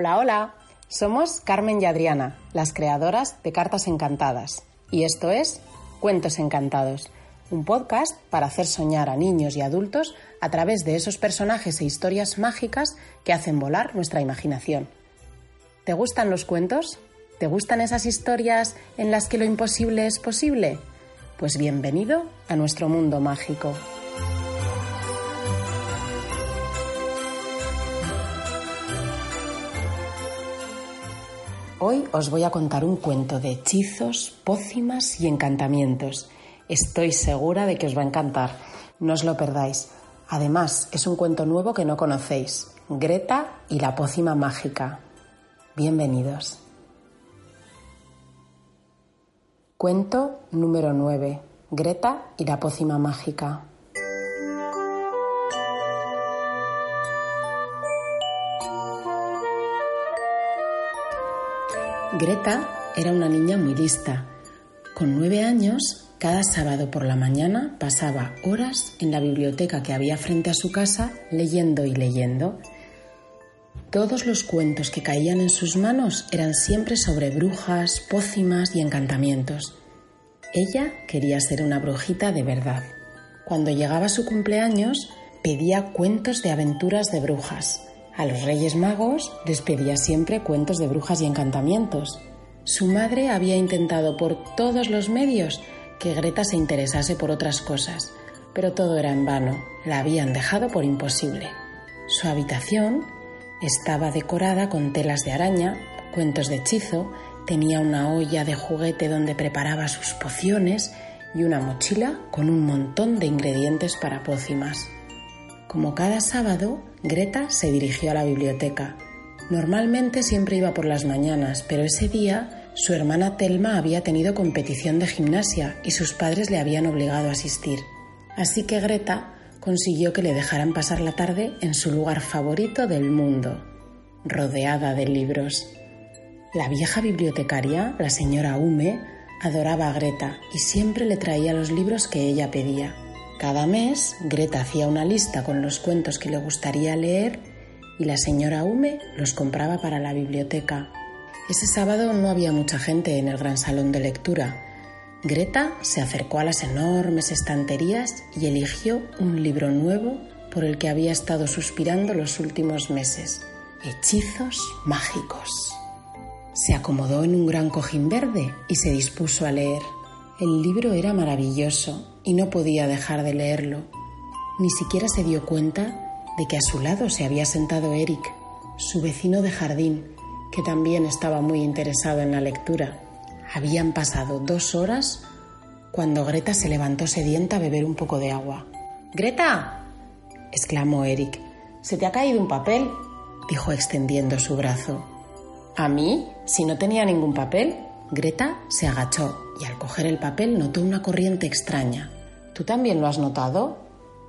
Hola, hola. Somos Carmen y Adriana, las creadoras de Cartas Encantadas. Y esto es Cuentos Encantados, un podcast para hacer soñar a niños y adultos a través de esos personajes e historias mágicas que hacen volar nuestra imaginación. ¿Te gustan los cuentos? ¿Te gustan esas historias en las que lo imposible es posible? Pues bienvenido a nuestro mundo mágico. Hoy os voy a contar un cuento de hechizos, pócimas y encantamientos. Estoy segura de que os va a encantar. No os lo perdáis. Además, es un cuento nuevo que no conocéis. Greta y la pócima mágica. Bienvenidos. Cuento número 9. Greta y la pócima mágica. Greta era una niña muy lista. Con nueve años, cada sábado por la mañana pasaba horas en la biblioteca que había frente a su casa leyendo y leyendo. Todos los cuentos que caían en sus manos eran siempre sobre brujas, pócimas y encantamientos. Ella quería ser una brujita de verdad. Cuando llegaba su cumpleaños, pedía cuentos de aventuras de brujas. A los Reyes Magos les pedía siempre cuentos de brujas y encantamientos. Su madre había intentado por todos los medios que Greta se interesase por otras cosas, pero todo era en vano. La habían dejado por imposible. Su habitación estaba decorada con telas de araña, cuentos de hechizo, tenía una olla de juguete donde preparaba sus pociones y una mochila con un montón de ingredientes para pócimas. Como cada sábado, Greta se dirigió a la biblioteca. Normalmente siempre iba por las mañanas, pero ese día su hermana Telma había tenido competición de gimnasia y sus padres le habían obligado a asistir. Así que Greta consiguió que le dejaran pasar la tarde en su lugar favorito del mundo, rodeada de libros. La vieja bibliotecaria, la señora Hume, adoraba a Greta y siempre le traía los libros que ella pedía. Cada mes, Greta hacía una lista con los cuentos que le gustaría leer y la señora Hume los compraba para la biblioteca. Ese sábado no había mucha gente en el gran salón de lectura, Greta se acercó a las enormes estanterías y eligió un libro nuevo por el que había estado suspirando los últimos meses. Hechizos mágicos. Se acomodó en un gran cojín verde y se dispuso a leer. El libro era maravilloso y no podía dejar de leerlo. Ni siquiera se dio cuenta de que a su lado se había sentado Eric, su vecino de jardín, que también estaba muy interesado en la lectura. Habían pasado dos horas cuando Greta se levantó sedienta a beber un poco de agua. ¡Greta! exclamó Eric. ¿Se te ha caído un papel? dijo extendiendo su brazo. ¿A mí? Si no tenía ningún papel. Greta se agachó y al coger el papel notó una corriente extraña. ¿Tú también lo has notado?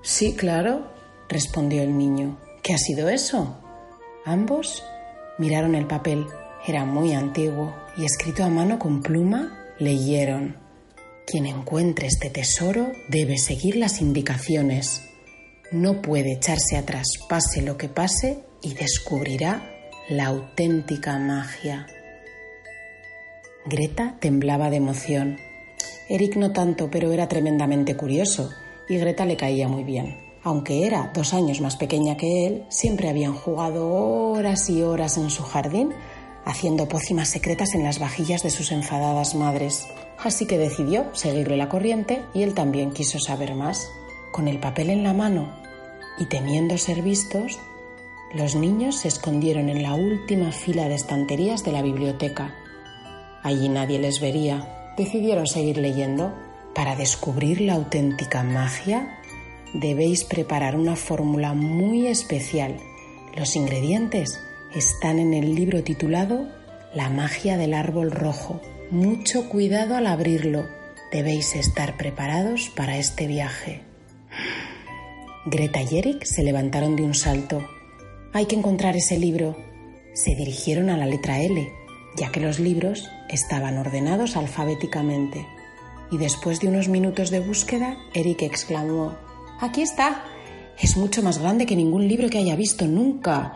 Sí, claro, respondió el niño. ¿Qué ha sido eso? Ambos miraron el papel. Era muy antiguo y escrito a mano con pluma, leyeron, Quien encuentre este tesoro debe seguir las indicaciones. No puede echarse atrás, pase lo que pase, y descubrirá la auténtica magia. Greta temblaba de emoción. Eric no tanto, pero era tremendamente curioso, y Greta le caía muy bien. Aunque era dos años más pequeña que él, siempre habían jugado horas y horas en su jardín haciendo pócimas secretas en las vajillas de sus enfadadas madres. Así que decidió seguirle la corriente y él también quiso saber más. Con el papel en la mano y temiendo ser vistos, los niños se escondieron en la última fila de estanterías de la biblioteca. Allí nadie les vería. Decidieron seguir leyendo. Para descubrir la auténtica magia, debéis preparar una fórmula muy especial. Los ingredientes están en el libro titulado La magia del árbol rojo. Mucho cuidado al abrirlo. Debéis estar preparados para este viaje. Greta y Eric se levantaron de un salto. Hay que encontrar ese libro. Se dirigieron a la letra L, ya que los libros estaban ordenados alfabéticamente. Y después de unos minutos de búsqueda, Eric exclamó, Aquí está. Es mucho más grande que ningún libro que haya visto nunca.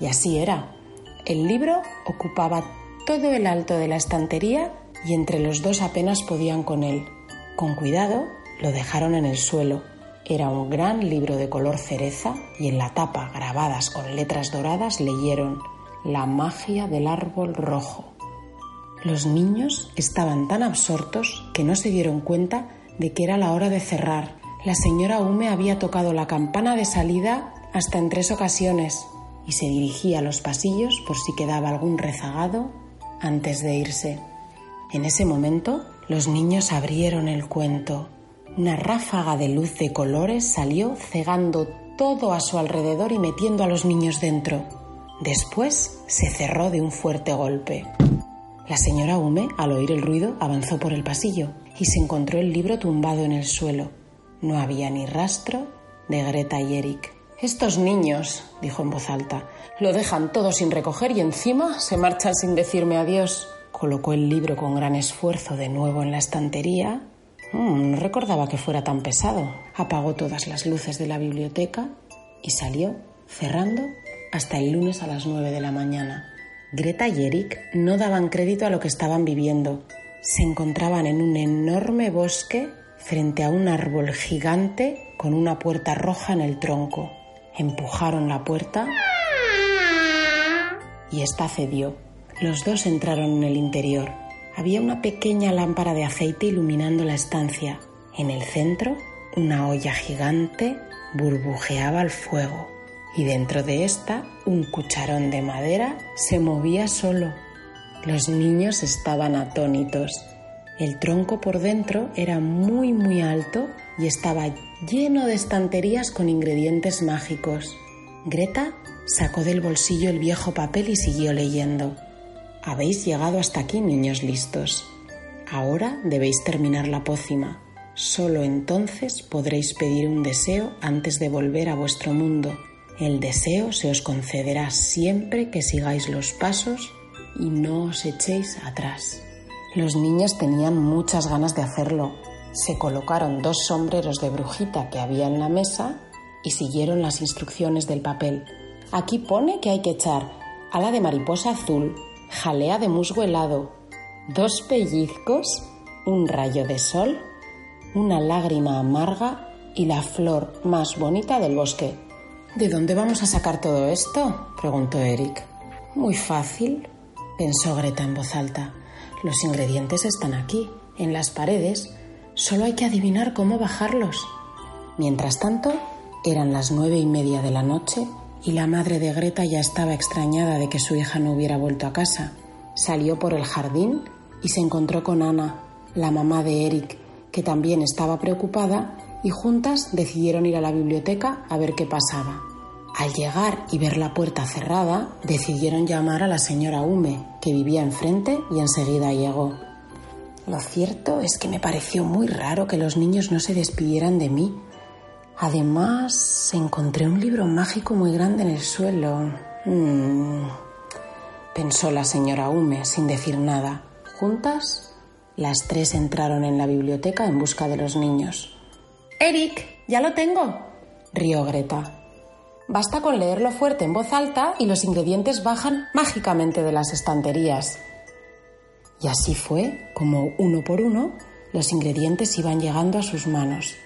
Y así era. El libro ocupaba todo el alto de la estantería y entre los dos apenas podían con él. Con cuidado lo dejaron en el suelo. Era un gran libro de color cereza y en la tapa, grabadas con letras doradas, leyeron La magia del árbol rojo. Los niños estaban tan absortos que no se dieron cuenta de que era la hora de cerrar. La señora Hume había tocado la campana de salida hasta en tres ocasiones y se dirigía a los pasillos por si quedaba algún rezagado antes de irse. En ese momento los niños abrieron el cuento. Una ráfaga de luz de colores salió cegando todo a su alrededor y metiendo a los niños dentro. Después se cerró de un fuerte golpe. La señora Hume, al oír el ruido, avanzó por el pasillo y se encontró el libro tumbado en el suelo. No había ni rastro de Greta y Eric. Estos niños, dijo en voz alta, lo dejan todo sin recoger y encima se marchan sin decirme adiós. Colocó el libro con gran esfuerzo de nuevo en la estantería. Mm, no recordaba que fuera tan pesado. Apagó todas las luces de la biblioteca y salió, cerrando, hasta el lunes a las nueve de la mañana. Greta y Eric no daban crédito a lo que estaban viviendo. Se encontraban en un enorme bosque frente a un árbol gigante con una puerta roja en el tronco. Empujaron la puerta y ésta cedió. Los dos entraron en el interior. Había una pequeña lámpara de aceite iluminando la estancia. En el centro, una olla gigante burbujeaba al fuego y dentro de esta un cucharón de madera se movía solo. Los niños estaban atónitos. El tronco por dentro era muy muy alto y estaba lleno de estanterías con ingredientes mágicos. Greta sacó del bolsillo el viejo papel y siguió leyendo. Habéis llegado hasta aquí, niños listos. Ahora debéis terminar la pócima. Solo entonces podréis pedir un deseo antes de volver a vuestro mundo. El deseo se os concederá siempre que sigáis los pasos y no os echéis atrás. Los niños tenían muchas ganas de hacerlo. Se colocaron dos sombreros de brujita que había en la mesa y siguieron las instrucciones del papel. Aquí pone que hay que echar ala de mariposa azul, jalea de musgo helado, dos pellizcos, un rayo de sol, una lágrima amarga y la flor más bonita del bosque, ¿De dónde vamos a sacar todo esto? preguntó Eric. Muy fácil, pensó Greta en voz alta. Los ingredientes están aquí, en las paredes. Solo hay que adivinar cómo bajarlos. Mientras tanto, eran las nueve y media de la noche y la madre de Greta ya estaba extrañada de que su hija no hubiera vuelto a casa. Salió por el jardín y se encontró con Ana, la mamá de Eric, que también estaba preocupada y juntas decidieron ir a la biblioteca a ver qué pasaba. Al llegar y ver la puerta cerrada, decidieron llamar a la señora Hume, que vivía enfrente, y enseguida llegó. Lo cierto es que me pareció muy raro que los niños no se despidieran de mí. Además, encontré un libro mágico muy grande en el suelo. Mm, pensó la señora Hume sin decir nada. Juntas, las tres entraron en la biblioteca en busca de los niños. Eric, ya lo tengo, rió Greta. Basta con leerlo fuerte en voz alta y los ingredientes bajan mágicamente de las estanterías. Y así fue como, uno por uno, los ingredientes iban llegando a sus manos.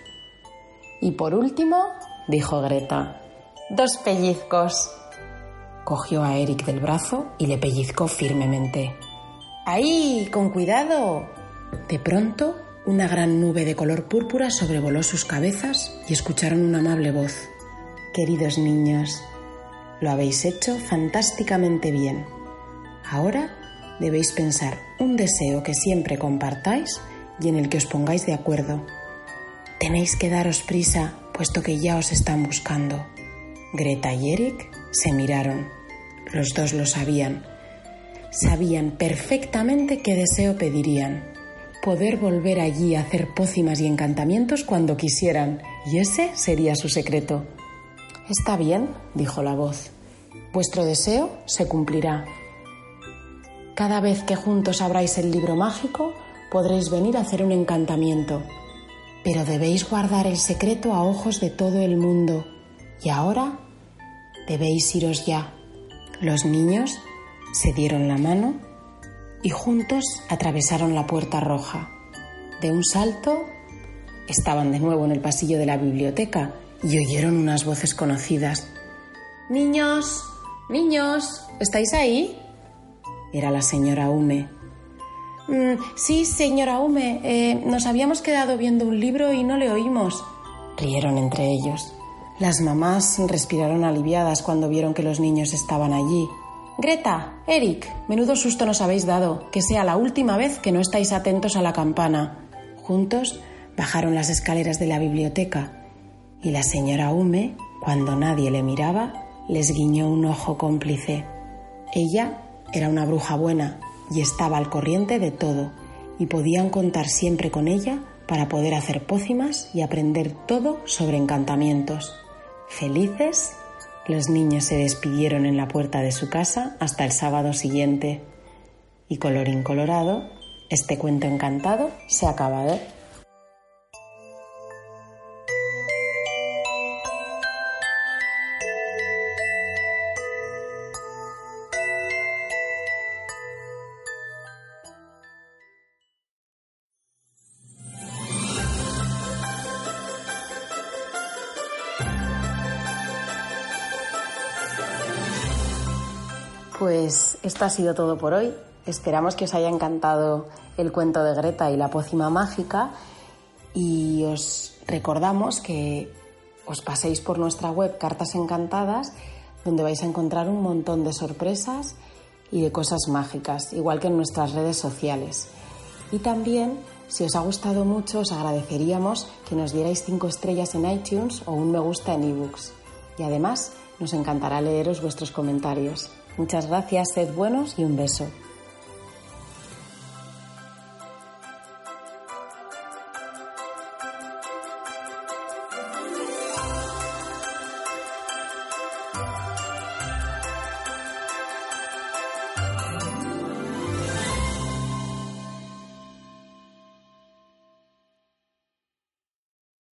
Y por último, dijo Greta, dos pellizcos. Cogió a Eric del brazo y le pellizcó firmemente. ¡Ahí! ¡Con cuidado! De pronto una gran nube de color púrpura sobrevoló sus cabezas y escucharon una amable voz. Queridos niños, lo habéis hecho fantásticamente bien. Ahora debéis pensar un deseo que siempre compartáis y en el que os pongáis de acuerdo. Tenéis que daros prisa, puesto que ya os están buscando. Greta y Eric se miraron. Los dos lo sabían. Sabían perfectamente qué deseo pedirían poder volver allí a hacer pócimas y encantamientos cuando quisieran, y ese sería su secreto. Está bien, dijo la voz. Vuestro deseo se cumplirá. Cada vez que juntos abráis el libro mágico, podréis venir a hacer un encantamiento. Pero debéis guardar el secreto a ojos de todo el mundo. Y ahora debéis iros ya. Los niños Se dieron la mano y juntos atravesaron la puerta roja. De un salto estaban de nuevo en el pasillo de la biblioteca y oyeron unas voces conocidas. Niños, niños, ¿estáis ahí? Era la señora Hume. Mm, sí, señora Hume, eh, nos habíamos quedado viendo un libro y no le oímos. Rieron entre ellos. Las mamás respiraron aliviadas cuando vieron que los niños estaban allí. Greta, Eric, menudo susto nos habéis dado. Que sea la última vez que no estáis atentos a la campana. Juntos bajaron las escaleras de la biblioteca y la señora Hume, cuando nadie le miraba, les guiñó un ojo cómplice. Ella era una bruja buena y estaba al corriente de todo, y podían contar siempre con ella para poder hacer pócimas y aprender todo sobre encantamientos. Felices, los niños se despidieron en la puerta de su casa hasta el sábado siguiente. Y colorín colorado, este cuento encantado se ha acabado. Pues esto ha sido todo por hoy. Esperamos que os haya encantado el cuento de Greta y la pócima mágica y os recordamos que os paséis por nuestra web Cartas Encantadas donde vais a encontrar un montón de sorpresas y de cosas mágicas, igual que en nuestras redes sociales. Y también, si os ha gustado mucho, os agradeceríamos que nos dierais cinco estrellas en iTunes o un me gusta en ebooks. Y además, nos encantará leeros vuestros comentarios. Muchas gracias, sed buenos y un beso.